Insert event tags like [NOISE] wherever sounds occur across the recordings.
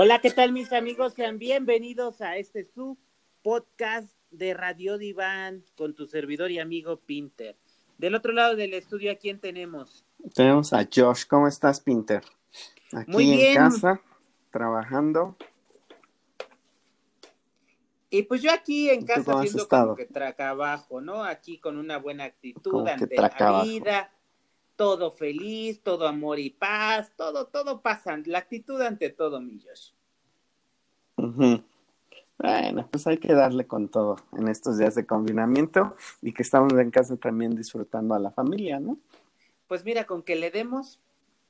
Hola, ¿qué tal mis amigos? Sean bienvenidos a este su podcast de Radio Diván con tu servidor y amigo Pinter. Del otro lado del estudio, ¿a quién tenemos? Tenemos a Josh. ¿Cómo estás, Pinter? Aquí Muy bien. en casa, trabajando. Y pues yo aquí en ¿Y tú casa haciendo como que trabajo, ¿no? Aquí con una buena actitud Como ante la vida, todo feliz, todo amor y paz, todo, todo pasa, la actitud ante todo, mi Josh. Bueno, pues hay que darle con todo en estos días de confinamiento y que estamos en casa también disfrutando a la familia, ¿no? Pues mira, con que le demos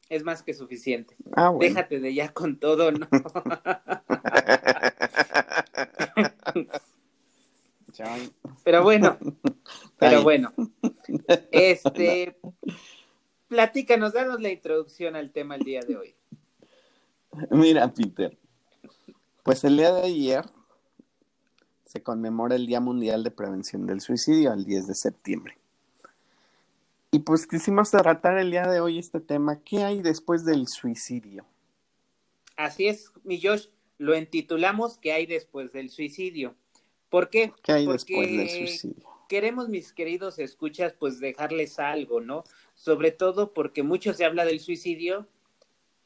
es más que suficiente. Ah, bueno. Déjate de ya con todo, ¿no? [LAUGHS] Pero bueno, pero bueno. [LAUGHS] Este, platícanos, danos la introducción al tema el día de hoy. Mira, Peter, pues el día de ayer se conmemora el Día Mundial de Prevención del Suicidio, el 10 de septiembre. Y pues quisimos tratar el día de hoy este tema, ¿qué hay después del suicidio? Así es, mi Josh, lo entitulamos ¿Qué hay después del suicidio? ¿Por qué? ¿Qué hay Porque después del suicidio? Queremos, mis queridos escuchas, pues dejarles algo, ¿no? Sobre todo porque mucho se habla del suicidio,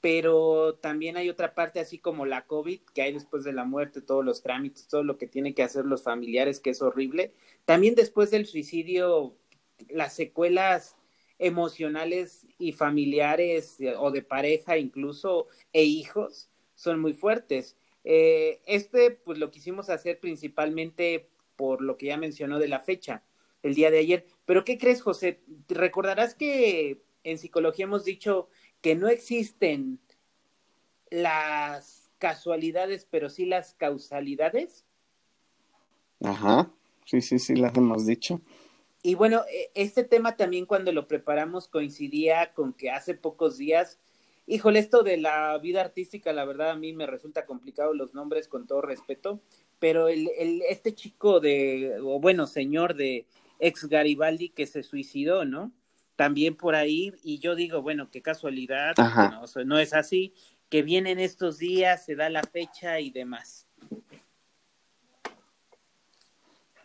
pero también hay otra parte, así como la COVID, que hay después de la muerte, todos los trámites, todo lo que tienen que hacer los familiares, que es horrible. También después del suicidio, las secuelas emocionales y familiares eh, o de pareja incluso e hijos son muy fuertes. Eh, este pues lo quisimos hacer principalmente por lo que ya mencionó de la fecha, el día de ayer. Pero ¿qué crees, José? Recordarás que en psicología hemos dicho que no existen las casualidades, pero sí las causalidades. Ajá, sí, sí, sí, las hemos dicho. Y bueno, e- este tema también cuando lo preparamos coincidía con que hace pocos días, híjole, esto de la vida artística, la verdad a mí me resulta complicado los nombres con todo respeto, pero el, el, este chico de, o bueno, señor de ex Garibaldi que se suicidó, ¿no? También por ahí, y yo digo, bueno, qué casualidad, no, es así, que vienen estos días, se da la fecha y demás.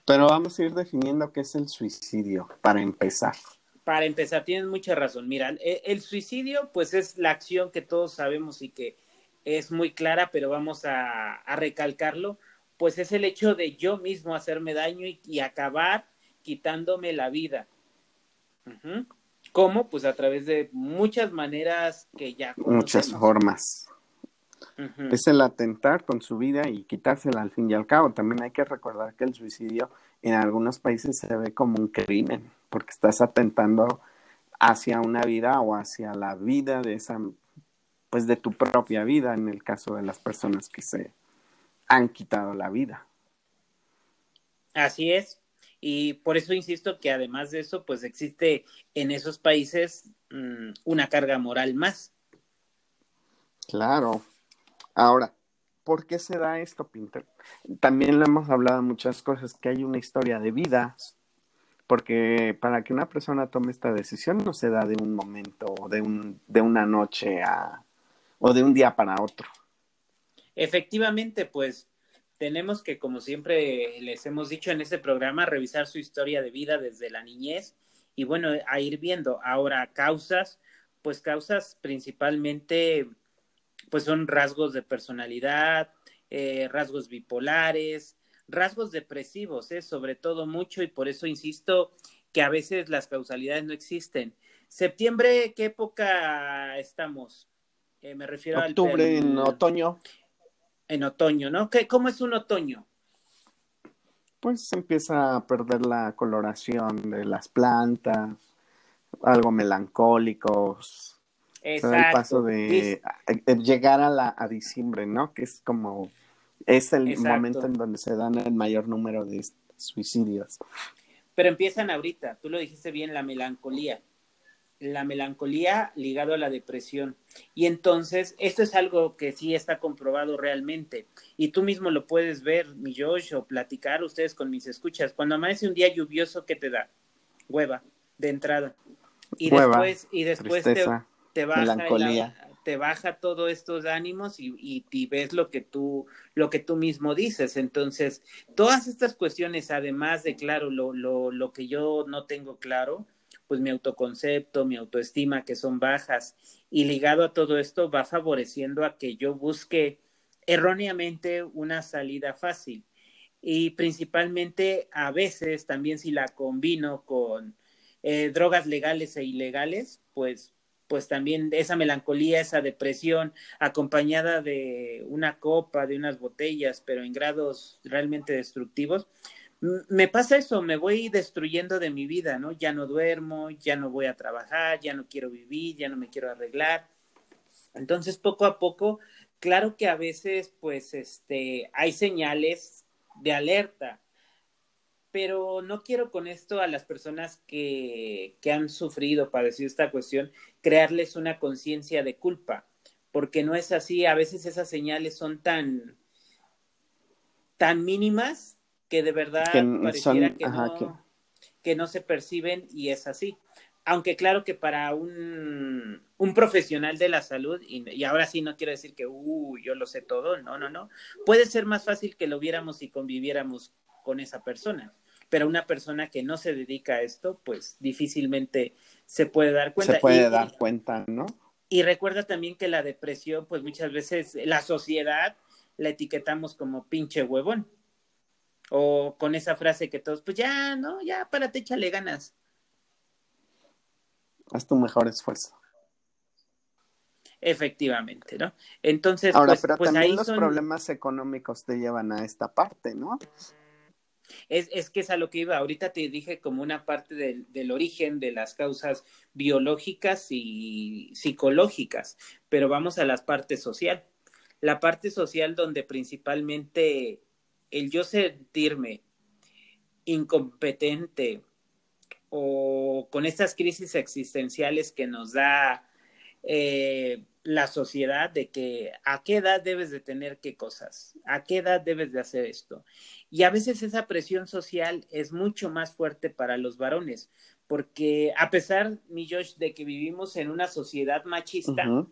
Pero vamos a ir definiendo qué es el suicidio para empezar. Para empezar, tienes mucha razón. Mira, e- el suicidio, pues es la acción que todos sabemos y que es muy clara, pero vamos a, a recalcarlo, pues es el hecho de yo mismo hacerme daño y, y acabar quitándome la vida. Ujú. ¿Cómo? Pues a través de muchas maneras que ya Muchas formas. Es el atentar con su vida y quitársela al fin y al cabo. También hay que recordar que el suicidio en algunos países se ve como un crimen, porque estás atentando hacia una vida o hacia la vida de esa, pues de tu propia vida, en el caso de las personas que se han quitado la vida. Así es. Y por eso insisto que además de eso, pues existe en esos países mm, una carga moral más. Claro. Ahora, ¿por qué se da esto, Pinter? También lo hemos hablado muchas cosas, que hay una historia de vida, porque para que una persona tome esta decisión no se da de un momento, o de, un, de una noche a, o de un día para otro. Efectivamente, pues tenemos que, como siempre les hemos dicho en este programa, revisar su historia de vida desde la niñez y bueno, a ir viendo ahora causas, pues causas principalmente, pues son rasgos de personalidad, eh, rasgos bipolares, rasgos depresivos, ¿eh? sobre todo mucho y por eso insisto que a veces las causalidades no existen. Septiembre, ¿qué época estamos? Eh, me refiero Octubre, al, en otoño, en otoño, ¿no? ¿Qué, ¿Cómo es un otoño? pues empieza a perder la coloración de las plantas, algo melancólicos, se da el paso de a- a llegar a la a diciembre, ¿no? Que es como es el Exacto. momento en donde se dan el mayor número de suicidios. Pero empiezan ahorita, tú lo dijiste bien, la melancolía. La melancolía ligado a la depresión. Y entonces, esto es algo que sí está comprobado realmente. Y tú mismo lo puedes ver, mi Josh, o platicar ustedes con mis escuchas. Cuando amanece un día lluvioso, ¿qué te da? Hueva, de entrada. Y Hueva, después, y después te, tristeza, te baja, el, melancolía. te baja todos estos ánimos y, y, ves lo que tú, lo que tú mismo dices. Entonces, todas estas cuestiones, además de, claro, lo, lo, lo que yo no tengo claro, pues mi autoconcepto, mi autoestima, que son bajas, y ligado a todo esto va favoreciendo a que yo busque erróneamente una salida fácil. Y principalmente a veces también si la combino con eh, drogas legales e ilegales, pues pues también esa melancolía, esa depresión, acompañada de una copa, de unas botellas, pero en grados realmente destructivos, me pasa eso, me voy destruyendo de mi vida, ¿no? Ya no duermo, ya no voy a trabajar, ya no quiero vivir, ya no me quiero arreglar. Entonces, poco a poco, claro que a veces, pues, este, hay señales de alerta, pero no quiero con esto a las personas que, que han sufrido, padecido esta cuestión, crearles una conciencia de culpa, porque no es así, a veces esas señales son tan, tan mínimas que de verdad pareciera que, no, que... no se perciben y es así. Aunque claro que para un, un profesional de la salud, y, y, ahora sí no quiero decir que, uh, yo lo sé todo, no, no, no, puede ser más fácil que lo viéramos y conviviéramos con esa persona, pero una persona que no se dedica a esto, pues difícilmente se puede dar cuenta. Se puede dar cuenta, ¿no? Y recuerda también que la depresión, pues muchas veces la sociedad la etiquetamos como pinche huevón. O con esa frase que todos, pues ya, ¿no? Ya, párate, échale ganas. Haz tu mejor esfuerzo. Efectivamente, ¿no? Entonces, Ahora, pues, pero pues también ahí los son... problemas económicos te llevan a esta parte, ¿no? Es, es, que es a lo que iba. Ahorita te dije como una parte del, del, origen de las causas biológicas y psicológicas, pero vamos a la parte social. La parte social donde principalmente el yo sentirme incompetente o con estas crisis existenciales que nos da eh, la sociedad de que a qué edad debes de tener qué cosas, a qué edad debes de hacer esto. Y a veces esa presión social es mucho más fuerte para los varones, porque a pesar, mi Josh, de que vivimos en una sociedad machista uh -huh.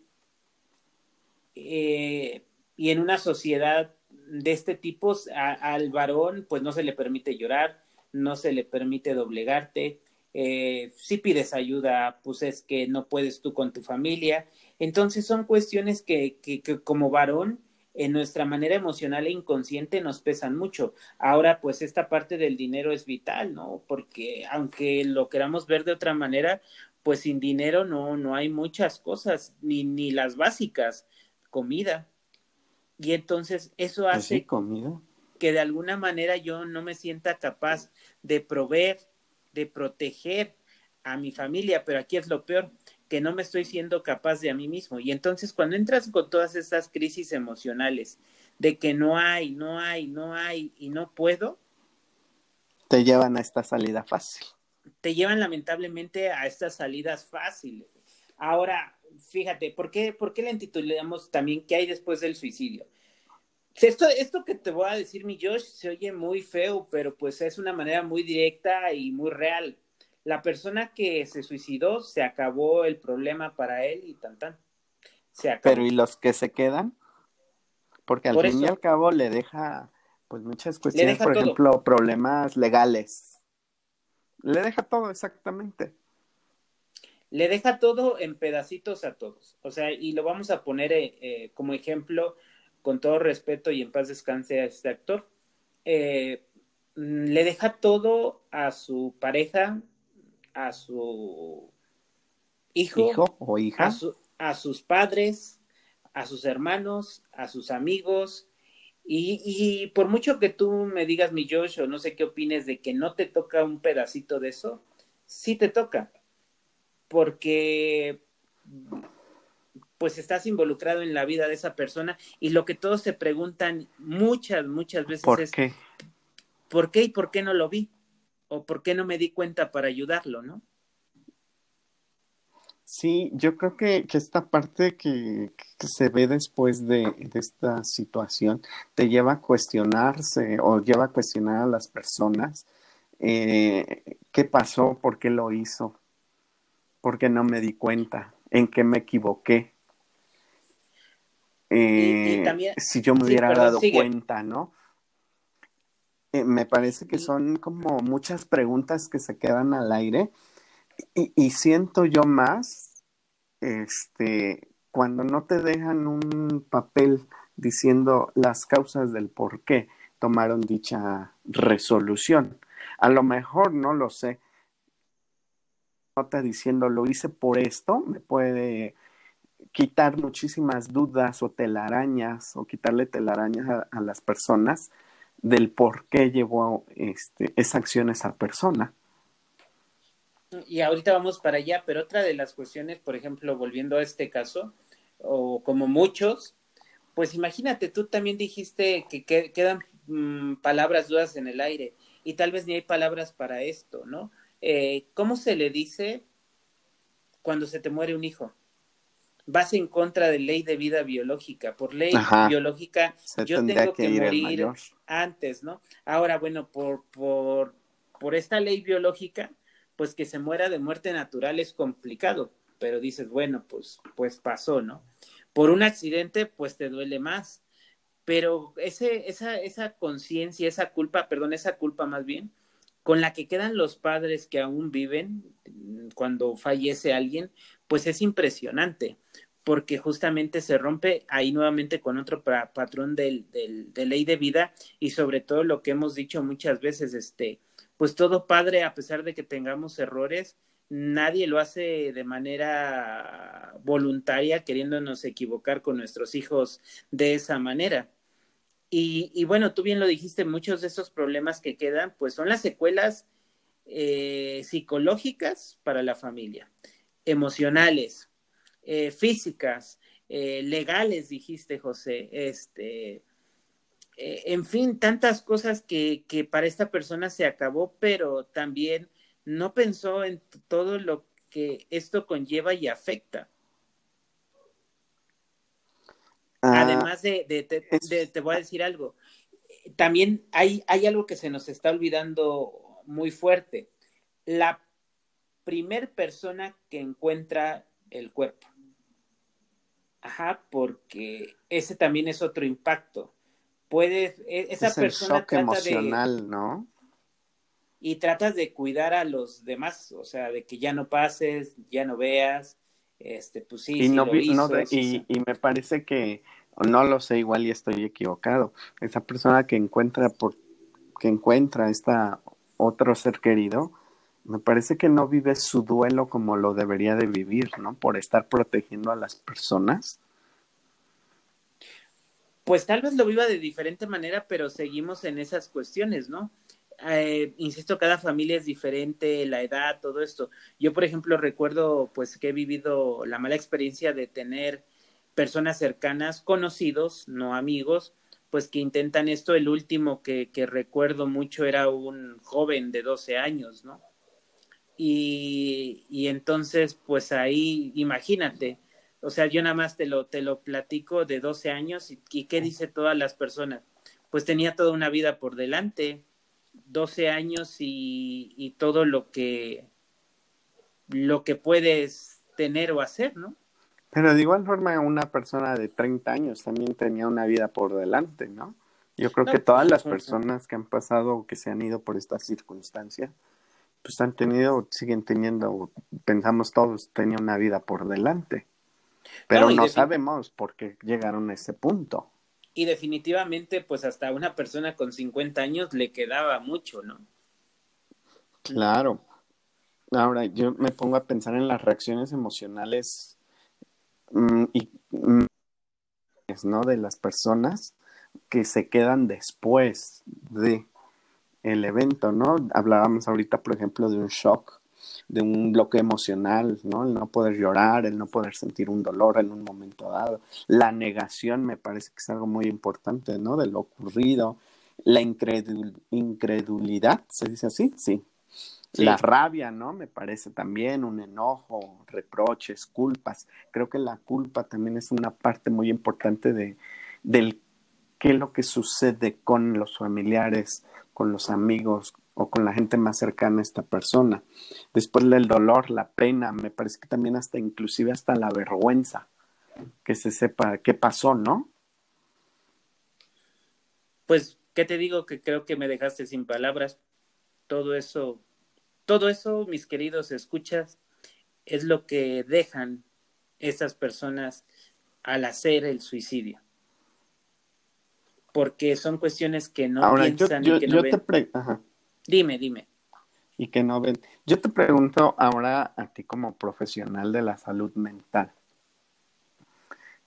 eh, y en una sociedad de este tipo, al varón pues no se le permite llorar, no se le permite doblegarte, eh, si pides ayuda, pues es que no puedes tú con tu familia. Entonces son cuestiones que, que, que como varón en nuestra manera emocional e inconsciente nos pesan mucho. Ahora, pues esta parte del dinero es vital, ¿no? Porque aunque lo queramos ver de otra manera, pues sin dinero no, no hay muchas cosas, ni, ni las básicas, comida. Y entonces eso hace pues comida. que de alguna manera yo no me sienta capaz de proveer, de proteger a mi familia, pero aquí es lo peor, que no me estoy siendo capaz de a mí mismo. Y entonces cuando entras con todas estas crisis emocionales de que no hay, no hay, no hay y no puedo, te llevan a esta salida fácil. Te llevan lamentablemente a estas salidas fáciles. Ahora, fíjate, ¿por qué, por qué le intitulamos también qué hay después del suicidio? Esto, esto que te voy a decir, mi Josh, se oye muy feo, pero pues es una manera muy directa y muy real la persona que se suicidó se acabó el problema para él y tan tan. Se acabó. Pero ¿y los que se quedan? Porque al por fin eso, y al cabo le deja pues muchas cuestiones, por todo. ejemplo, problemas legales. Le deja todo exactamente. Le deja todo en pedacitos a todos. O sea, y lo vamos a poner eh, eh, como ejemplo, con todo respeto y en paz descanse a este actor. Eh, le deja todo a su pareja, a su hijo, hijo o hija, a, su, a, sus padres, a sus hermanos, a sus amigos. Y, y, por mucho que tú me digas, mi Josh, o no sé qué opines de que no te toca un pedacito de eso, sí te toca. Porque pues estás involucrado en la vida de esa persona y lo que todos se preguntan muchas, muchas veces ¿Por es qué? ¿por qué y por qué no lo vi? o por qué no me di cuenta para ayudarlo, ¿no? Sí, yo creo que, que esta parte que, que, se ve después de, de, esta situación te lleva a cuestionarse o lleva a cuestionar a las personas eh, qué pasó, por qué lo hizo, por qué no me di cuenta, en qué me equivoqué. Eh, si yo me hubiera dado cuenta, ¿no? Eh, me parece que son como muchas preguntas que se quedan al aire y, y, siento yo más, este, cuando no te dejan un papel diciendo las causas del por qué tomaron dicha resolución. A lo mejor no lo sé. Nota diciendo lo hice por esto, me puede quitar muchísimas dudas o telarañas o quitarle telarañas a, las personas del por qué llevó este, esa acción esa persona. Y ahorita vamos para allá, pero otra de las cuestiones, por ejemplo, volviendo a este caso, o como muchos, pues imagínate, tú también dijiste que, quedan mm, palabras dudas en el aire y tal vez ni hay palabras para esto, ¿no? Eh, ¿Cómo se le dice cuando se te muere un hijo? Vas en contra de ley de vida biológica. Por ley biológica, yo tengo que, morir antes, ¿no? Ahora, bueno, por, por, por esta ley biológica, pues que se muera de muerte natural es complicado, pero dices, bueno, pues, pues pasó, ¿no? Por un accidente, pues te duele más. Pero ese, esa, esa conciencia, esa culpa, perdón, esa culpa más bien, con la que quedan los padres que aún viven cuando fallece alguien, pues es impresionante, porque justamente se rompe ahí nuevamente con otro patrón de ley de vida y sobre todo lo que hemos dicho muchas veces, este, pues todo padre, a pesar de que tengamos errores, nadie lo hace de manera voluntaria, queriéndonos equivocar con nuestros hijos de esa manera. Y, y bueno, tú bien lo dijiste, muchos de esos problemas que quedan, pues son las secuelas eh, psicológicas para la familia emocionales, eh, físicas, eh, legales, dijiste, José, este, eh, en fin, tantas cosas que, que para esta persona se acabó, pero también no pensó en todo lo que esto conlleva y afecta. Ah, Además de, de, te voy a decir algo, también hay, hay algo que se nos está olvidando muy fuerte. La primer persona que encuentra el cuerpo. Ajá, porque ese también es otro impacto. Puede, e, esa persona trata emocional, ¿no? Y tratas de cuidar a los demás, o sea, de que ya no pases, ya no veas, este, pues sí, y, no, y, y me parece que, no lo sé, igual y estoy equivocado. Esa persona que encuentra por, que encuentra esta otro ser querido, me parece que no vive su duelo como lo debería de vivir, ¿no? Por estar protegiendo a las personas. Pues tal vez lo viva de diferente manera, pero seguimos en esas cuestiones, ¿no? Eh, insisto, cada familia es diferente, la edad, todo esto. Yo, por ejemplo, recuerdo pues que he vivido la mala experiencia de tener personas cercanas, conocidos, no amigos, pues que intentan esto. El último que, que recuerdo mucho era un joven de 12 años, ¿no? Y, y entonces, pues ahí, imagínate, o sea, yo nada más te lo, te lo platico de 12 años y, y, qué dice todas las personas. Pues tenía toda una vida por delante, 12 años y, y todo lo que, lo que puedes tener o hacer, ¿no? Pero de igual forma, una persona de 30 años también tenía una vida por delante, ¿no? Yo creo que todas las personas que han pasado o que se han ido por estas circunstancias, pues han tenido, siguen teniendo, pensamos todos, tenía una vida por delante. Pero no, sabemos por qué llegaron a ese punto. Y definitivamente, pues hasta una persona con 50 años le quedaba mucho, ¿no? Claro. Ahora, yo me pongo a pensar en las reacciones emocionales mm, y mm, ¿no? de las personas que se quedan después de el evento, ¿no? Hablábamos ahorita, por ejemplo, de un shock, de un bloque emocional, ¿no? El no poder llorar, el no poder sentir un dolor en un momento dado. La negación me parece que es algo muy importante, ¿no? De lo ocurrido. La incredulidad, ¿se dice así? Sí. La rabia, ¿no? Me parece también un enojo, reproches, culpas. Creo que la culpa también es una parte muy importante de, del qué es lo que sucede con los familiares, con los amigos o con la gente más cercana a esta persona. Después del dolor, la pena, me parece que también hasta inclusive hasta la vergüenza, que se sepa qué pasó, ¿no? Pues, ¿qué te digo? Que creo que me dejaste sin palabras. Todo eso, todo eso, mis queridos escuchas, es lo que dejan esas personas al hacer el suicidio. Porque son cuestiones que no piensan y que no ven. Dime, dime. Y que no ven. Yo te pregunto ahora a ti como profesional de la salud mental.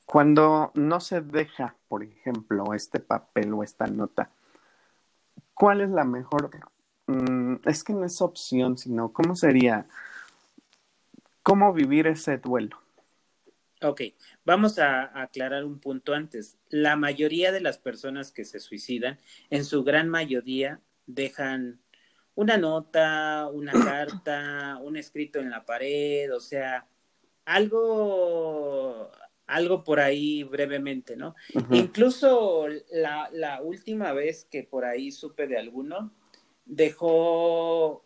Cuando no se deja, por ejemplo, este papel o esta nota, ¿cuál es la mejor? Mm, es que no es opción, sino ¿cómo sería? ¿Cómo vivir ese duelo? Ok, vamos a, aclarar un punto antes. La mayoría de las personas que se suicidan, en su gran mayoría, dejan una nota, una [COUGHS] carta, un escrito en la pared, o sea, algo, algo por ahí brevemente, ¿no? Incluso la, la, última vez que por ahí supe de alguno, dejó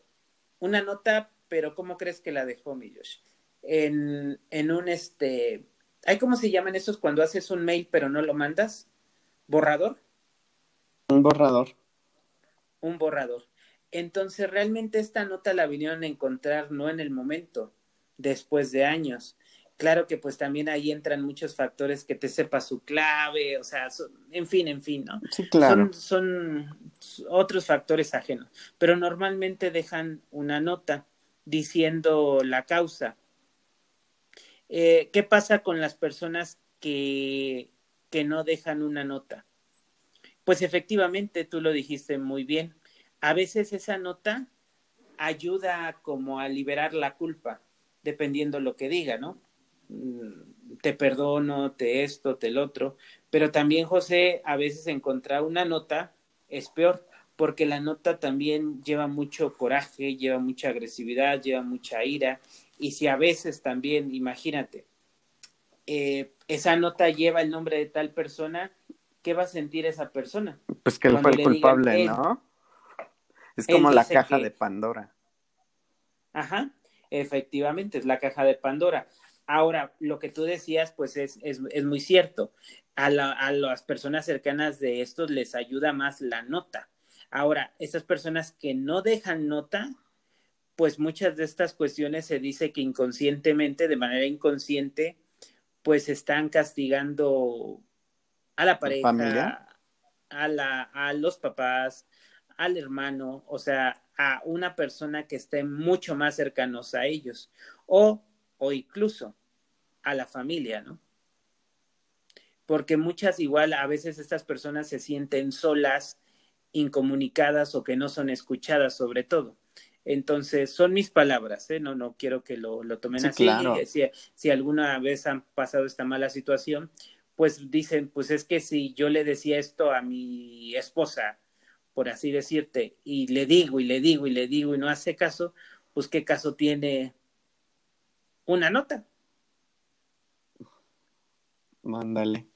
una nota, pero ¿cómo crees que la dejó, mi Josh? En, en un este, ¿hay cómo se llaman esos cuando haces un mail pero no lo mandas? ¿Borrador? Un borrador. Un borrador. Entonces, realmente esta nota la vinieron a encontrar no en el momento, después de años. Claro que pues también ahí entran muchos factores que te sepa su clave, o sea, en fin, en fin, ¿no? Sí, claro. Son, son otros factores ajenos, pero normalmente dejan una nota diciendo la causa, eh, ¿Qué pasa con las personas que, que no dejan una nota? Pues efectivamente, tú lo dijiste muy bien. A veces esa nota ayuda como a liberar la culpa, dependiendo lo que diga, ¿no? Mm, te perdono, te esto, te el otro. Pero también, José, a veces encontrar una nota es peor, porque la nota también lleva mucho coraje, lleva mucha agresividad, lleva mucha ira, y si a veces también, imagínate, eh, esa nota lleva el nombre de tal persona, ¿qué va a sentir esa persona? Pues que él fue el culpable, ¿no? Es como la caja de Pandora. Ajá, efectivamente, es la caja de Pandora. Ahora, lo que tú decías, pues es, es, es muy cierto. A, la, a, las personas cercanas de estos les ayuda más la nota. Ahora, esas personas que no dejan nota, pues muchas de estas cuestiones se dice que inconscientemente, de manera inconsciente, pues están castigando a la pareja, a, la, a los papás, al hermano, o sea, a una persona que esté mucho más cercanos a ellos, o, o incluso a la familia, ¿no? Porque muchas igual, a veces estas personas se sienten solas, incomunicadas o que no son escuchadas sobre todo. Entonces, son mis palabras, ¿eh? No, no quiero que lo, lo tomen así. Si, si, alguna vez han pasado esta mala situación, pues dicen, pues es que si yo le decía esto a mi esposa, por así decirte, y le digo y le digo y le digo y no hace caso, pues qué caso tiene una nota. Mándale.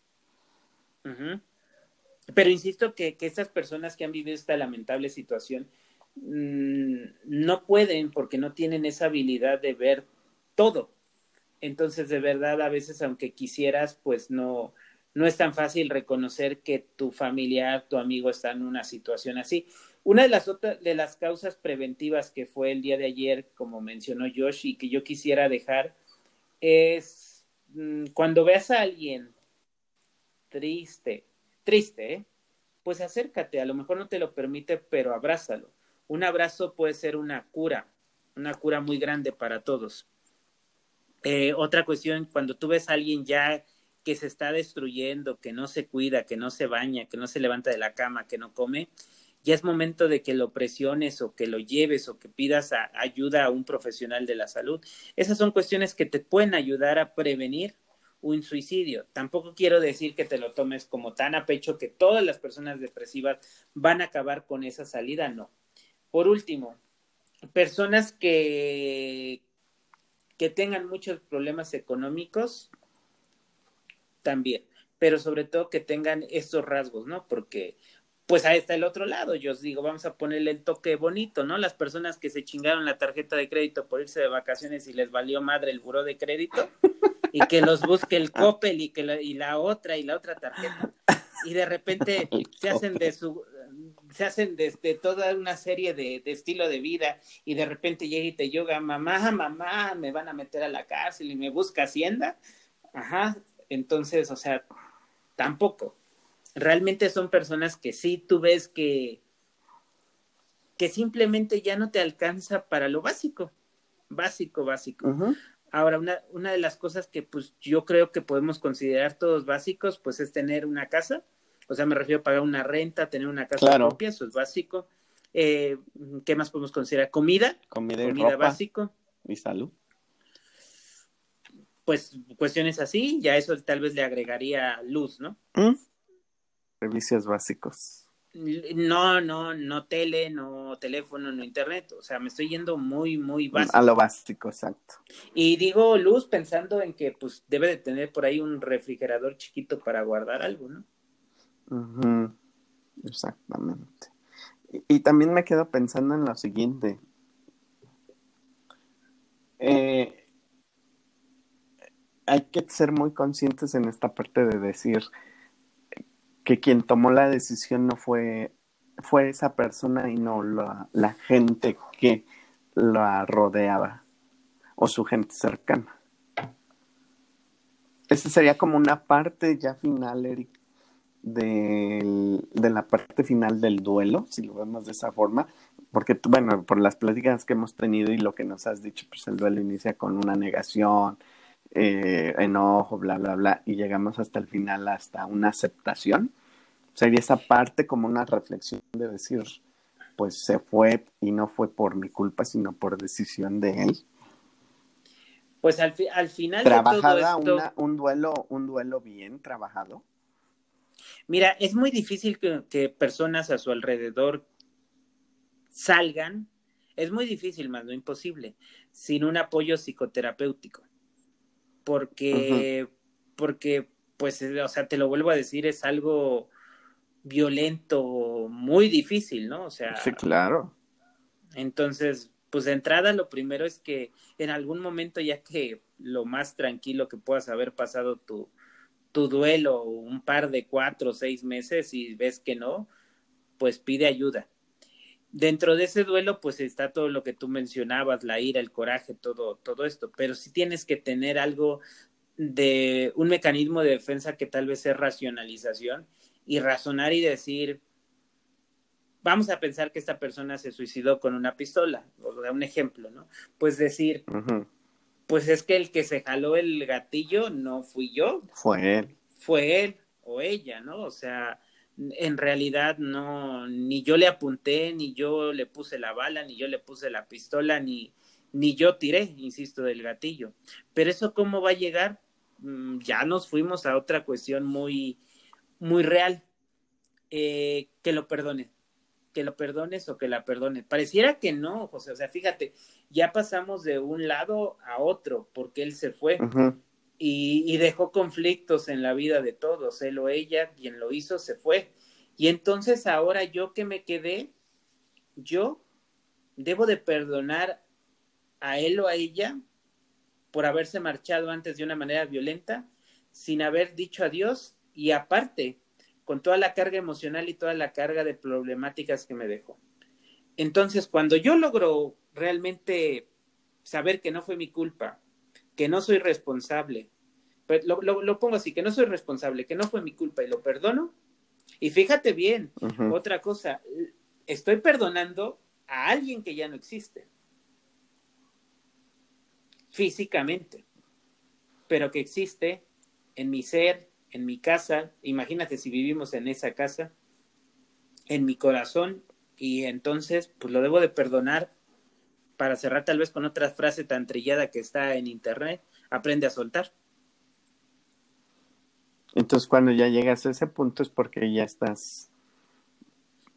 Pero insisto que, que estas personas que han vivido esta lamentable situación, Mm, no pueden porque no tienen esa habilidad de ver todo. Entonces, de verdad, a veces, aunque quisieras, pues no, no es tan fácil reconocer que tu familiar, tu amigo está en una situación así. Una de las otras, de las causas preventivas que fue el día de ayer, como mencionó Josh, y que yo quisiera dejar, es mm, cuando veas a alguien triste, triste, ¿eh? pues acércate, a lo mejor no te lo permite, pero abrázalo un abrazo puede ser una cura, una cura muy grande para todos. Eh, otra cuestión, cuando tú ves a alguien ya que se está destruyendo, que no se cuida, que no se baña, que no se levanta de la cama, que no come, ya es momento de que lo presiones o que lo lleves o que pidas ayuda a un profesional de la salud. Esas son cuestiones que te pueden ayudar a prevenir un suicidio. Tampoco quiero decir que te lo tomes como tan a pecho que todas las personas depresivas van a acabar con esa salida, no. Por último, personas que, que tengan muchos problemas económicos, también, pero sobre todo que tengan estos rasgos, ¿no? Porque pues ahí está el otro lado, yo os digo, vamos a ponerle el toque bonito, ¿no? Las personas que se chingaron la tarjeta de crédito por irse de vacaciones y les valió madre el buró de crédito, y que los busque el Coppel y que la, y la otra y la otra tarjeta y de repente [LAUGHS] se hacen de su se hacen desde toda una serie de, de, estilo de vida y de repente llega y te yoga, mamá, mamá, me van a meter a la cárcel y me busca Hacienda. Ajá, entonces, o sea, tampoco. Realmente son personas que sí tú ves que, que simplemente ya no te alcanza para lo básico, básico, básico. Ahora, una, una de las cosas que pues yo creo que podemos considerar todos básicos, pues es tener una casa, o sea, me refiero a pagar una renta, tener una casa propia, eso es básico. Eh, ¿Qué más podemos considerar? Comida. Comida, y comida básico. Y salud. Pues cuestiones así, ya eso tal vez le agregaría luz, ¿no? ¿Mm? Servicios básicos. No, no, no tele, no teléfono, no internet. O sea, me estoy yendo muy, muy básico. A lo básico, exacto. Y digo luz pensando en que pues debe de tener por ahí un refrigerador chiquito para guardar algo, ¿no? Exactamente. Y, también me quedo pensando en lo siguiente. Eh, hay que ser muy conscientes en esta parte de decir que quien tomó la decisión no fue, fue esa persona y no la, la gente que la rodeaba o su gente cercana. Esa sería como una parte ya final, Eric, de, de la parte final del duelo, si lo vemos de esa forma, porque, bueno, por las pláticas que hemos tenido y lo que nos has dicho, pues el duelo inicia con una negación, eh, enojo, bla, bla, bla, y llegamos hasta el final, hasta una aceptación. Sería esa parte como una reflexión de decir, pues se fue y no fue por mi culpa, sino por decisión de él. Pues al, al final trabajada de todo esto... un duelo, un duelo bien trabajado. Mira, es muy difícil que, personas a su alrededor salgan, es muy difícil, más no imposible, sin un apoyo psicoterapéutico. Porque, porque, pues, o sea, te lo vuelvo a decir, es algo violento, muy difícil, ¿no? O sea. Sí, claro. Entonces, pues de entrada lo primero es que en algún momento, ya que lo más tranquilo que puedas haber pasado tu, tu duelo un par de cuatro o seis meses y ves que no, pues pide ayuda. Dentro de ese duelo, pues está todo lo que tú mencionabas, la ira, el coraje, todo, todo esto, pero sí tienes que tener algo de un mecanismo de defensa que tal vez es racionalización y razonar y decir, vamos a pensar que esta persona se suicidó con una pistola, o da un ejemplo, ¿no? Pues decir, pues es que el que se jaló el gatillo no fui yo. Fue él. Fue él o ella, ¿no? O sea, en realidad no, ni yo le apunté, ni yo le puse la bala, ni yo le puse la pistola, ni, ni yo tiré, insisto, del gatillo. Pero eso cómo va a llegar, mm, ya nos fuimos a otra cuestión muy, muy real. Eh, que lo perdone, que lo perdones o que la perdone. Pareciera que no, José, o sea, fíjate, ya pasamos de un lado a otro porque él se fue y, y, dejó conflictos en la vida de todos, él o ella, quien lo hizo, se fue. Y entonces ahora yo que me quedé, yo debo de perdonar a él o a ella por haberse marchado antes de una manera violenta, sin haber dicho adiós y aparte con toda la carga emocional y toda la carga de problemáticas que me dejó. Entonces, cuando yo logro realmente saber que no fue mi culpa, que no soy responsable, pues, lo, lo, pongo así, que no soy responsable, que no fue mi culpa y lo perdono, y fíjate bien, otra cosa, estoy perdonando a alguien que ya no existe, físicamente, pero que existe en mi ser, en mi casa, imagínate si vivimos en esa casa, en mi corazón, y entonces pues lo debo de perdonar para cerrar tal vez con otra frase tan trillada que está en internet, aprende a soltar. Entonces cuando ya llegas a ese punto es porque ya estás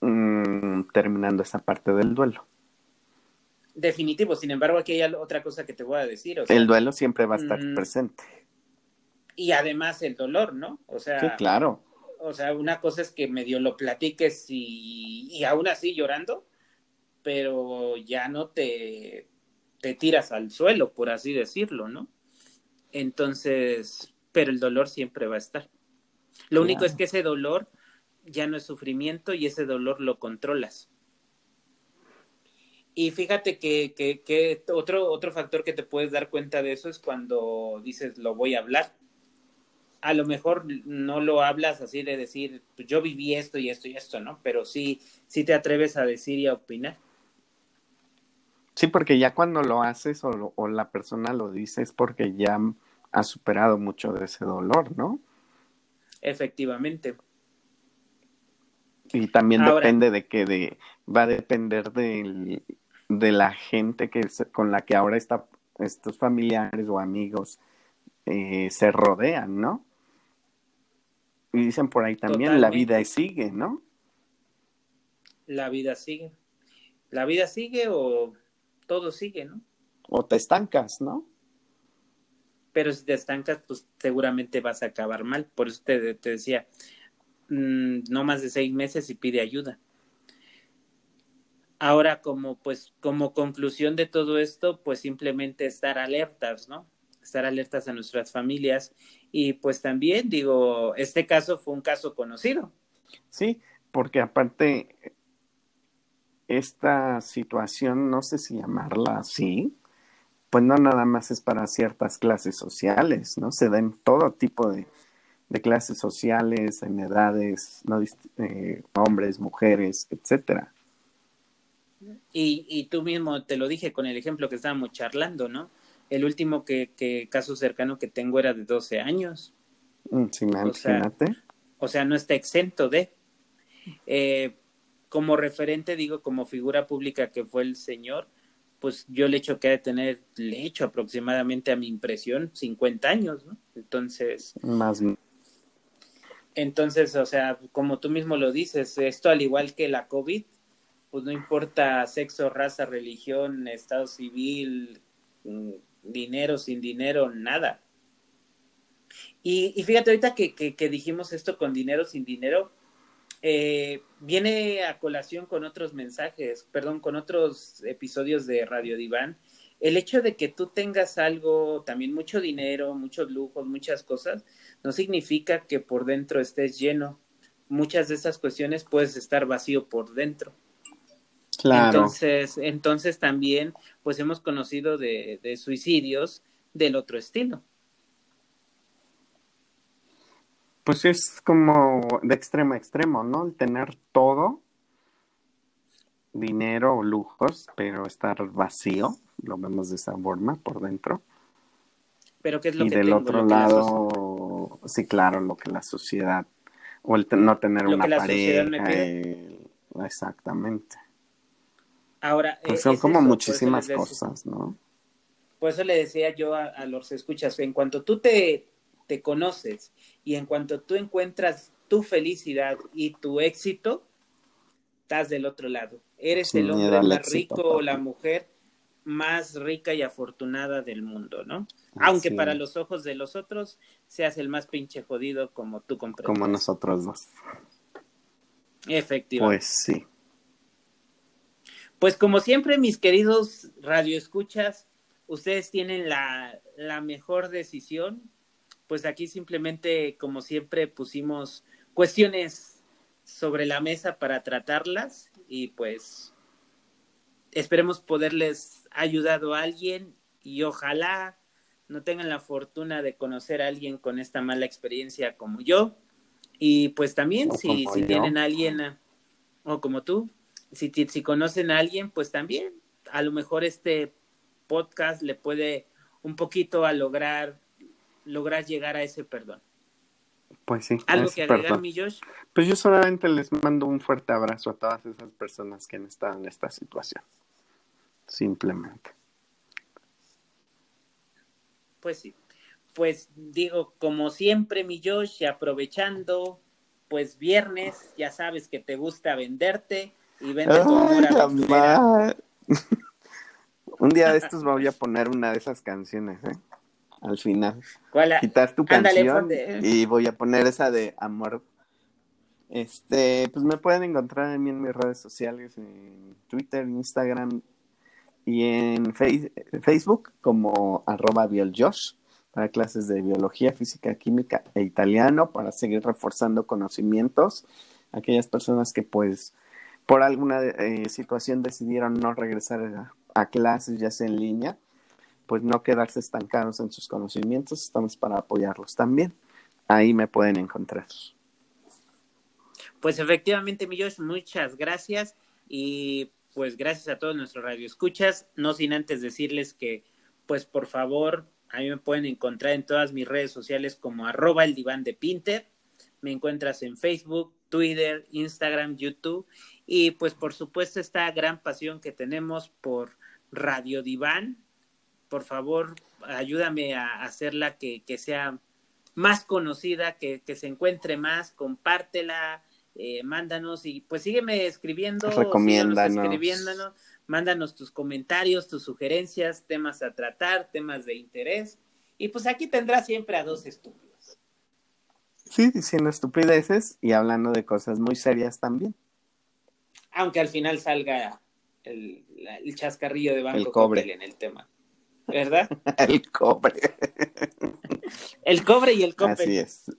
mmm, terminando esa parte del duelo. Definitivo, sin embargo aquí hay otra cosa que te voy a decir. O sea, el duelo siempre va a estar mmm, presente y además el dolor, ¿no? O sea, sí, claro. O sea, una cosa es que medio lo platiques y, y aún así llorando, pero ya no te, te tiras al suelo, por así decirlo, ¿no? Entonces, pero el dolor siempre va a estar. Lo único es que ese dolor ya no es sufrimiento y ese dolor lo controlas. Y fíjate que, que, que, otro, otro factor que te puedes dar cuenta de eso es cuando dices lo voy a hablar. A lo mejor no lo hablas así de decir, pues yo viví esto y esto y esto, ¿no? Pero sí, sí te atreves a decir y a opinar. Sí, porque ya cuando lo haces o, o la persona lo dice es porque ya ha superado mucho de ese dolor, ¿no? Efectivamente. Y también depende de que de, va a depender de, de la gente que con la que ahora está, estos familiares o amigos eh, se rodean, ¿no? Y dicen por ahí también, la vida sigue, ¿no? La vida sigue. La vida sigue o todo sigue, ¿no? O te estancas, ¿no? Pero si te estancas, pues seguramente vas a acabar mal. Por eso te, te decía, Mm, no más de seis meses y pide ayuda. Ahora, como pues, como conclusión de todo esto, pues simplemente estar alertas, ¿no? Estar alertas a nuestras familias. Y pues también, digo, este caso fue un caso conocido. Sí, porque aparte, esta situación, no sé si llamarla así, pues no nada más es para ciertas clases sociales, ¿no? Se da en todo tipo de, de clases sociales, en edades, ¿no? Eh, hombres, mujeres, etcétera. Y, y tú mismo te lo dije con el ejemplo que estábamos charlando, ¿no? El último que, que caso cercano que tengo era de 12 años. Mm, sí, imagínate. O sea, no está exento de. Eh, como referente, digo, como figura pública que fue el señor, pues yo le echo que ha de tener, le echo aproximadamente a mi impresión 50 años, ¿no? Entonces. Más entonces, o sea, como tú mismo lo dices, esto al igual que la COVID, pues no importa sexo, raza, religión, estado civil, mm, dinero, sin dinero, nada. Y, fíjate ahorita que, que, dijimos esto con dinero, sin dinero, eh, viene a colación con otros mensajes, perdón, con otros episodios de Radio Diván. El hecho de que tú tengas algo, también mucho dinero, muchos lujos, muchas cosas, no significa que por dentro estés lleno. Muchas de esas cuestiones puedes estar vacío por dentro. Claro. Entonces, entonces también, pues hemos conocido de, de suicidios del otro estilo. Pues es como de extremo a extremo, ¿no? El tener todo, dinero o lujos, pero estar vacío, lo vemos de esa forma por dentro. Pero ¿qué es lo y del otro lado, sí, claro, lo que la sociedad, o el no tener una pareja, exactamente. Ahora, pues son como muchísimas cosas, ¿no? Por eso le decía yo a, los escuchas, en cuanto tú te, te conoces y en cuanto tú encuentras tu felicidad y tu éxito, estás del otro lado. Eres el hombre más rico o la mujer más rica y afortunada del mundo, ¿no? Aunque para los ojos de los otros seas el más pinche jodido como tú comprendes. Como nosotros dos. Efectivamente. Pues sí. Pues como siempre, mis queridos radioescuchas, ustedes tienen la, la mejor decisión. Pues aquí simplemente, como siempre, pusimos cuestiones sobre la mesa para tratarlas y pues esperemos poderles ayudado a alguien y ojalá no tengan la fortuna de conocer a alguien con esta mala experiencia como yo. Y pues también si, si tienen a alguien o como tú, si, si conocen a alguien, pues también a lo mejor este podcast le puede un poquito a lograr lograr llegar a ese perdón. Pues sí. ¿Algo que agregar, mi Josh? Pues yo solamente les mando un fuerte abrazo a todas esas personas que han estado en esta situación simplemente. Pues sí. Pues digo, como siempre, mi Josh, aprovechando, pues viernes, ya sabes que te gusta venderte y vende tu Un día de estos voy a poner una de esas canciones, ¿eh? Al final. ¿Cuál? Quitar tu canción y voy a poner esa de amor. Este, pues me pueden encontrar en, en mis redes sociales, en Twitter, Instagram, y en Facebook como arroba bieljosh para clases de biología, física, química e italiano para seguir reforzando conocimientos. Aquellas personas que pues por alguna eh, situación decidieron no regresar a, clases ya sea en línea, pues no quedarse estancados en sus conocimientos, estamos para apoyarlos también. Ahí me pueden encontrar. Pues efectivamente, mi Josh, muchas gracias y pues gracias a todos nuestros radioescuchas, no sin antes decirles que pues por favor, a me pueden encontrar en todas mis redes sociales como arroba el diván de Pinter, me encuentras en Facebook, Twitter, Instagram, YouTube. Y pues por supuesto esta gran pasión que tenemos por Radio Diván, por favor ayúdame a hacerla que, que sea más conocida, que, que se encuentre más, compártela, eh, mándanos. Y pues sígueme escribiendo, recomiéndanos, escribiéndonos, mándanos tus comentarios, tus sugerencias, temas a tratar, temas de interés. Y pues aquí tendrás siempre a dos estúpidos. Sí, diciendo estupideces y hablando de cosas muy serias también. Aunque al final salga el, el chascarrillo de Banco el cobre. en el tema, ¿verdad? [LAUGHS] el cobre. [LAUGHS] el cobre y el cobre. Así es.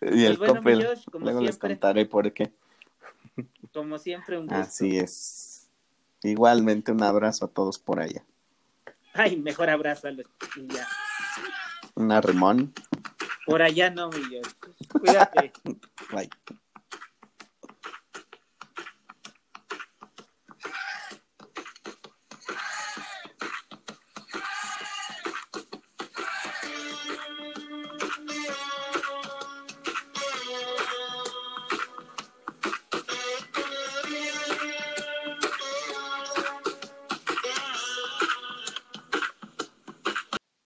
Y el Pues bueno, Coppel, mi Josh, como luego les siempre. contaré por qué. Como siempre, un gusto. Así es. Igualmente un abrazo a todos por allá. Ay, mejor abrázalo y ya. Un arrimón. Por allá no, mi Josh. Cuídate. Bye.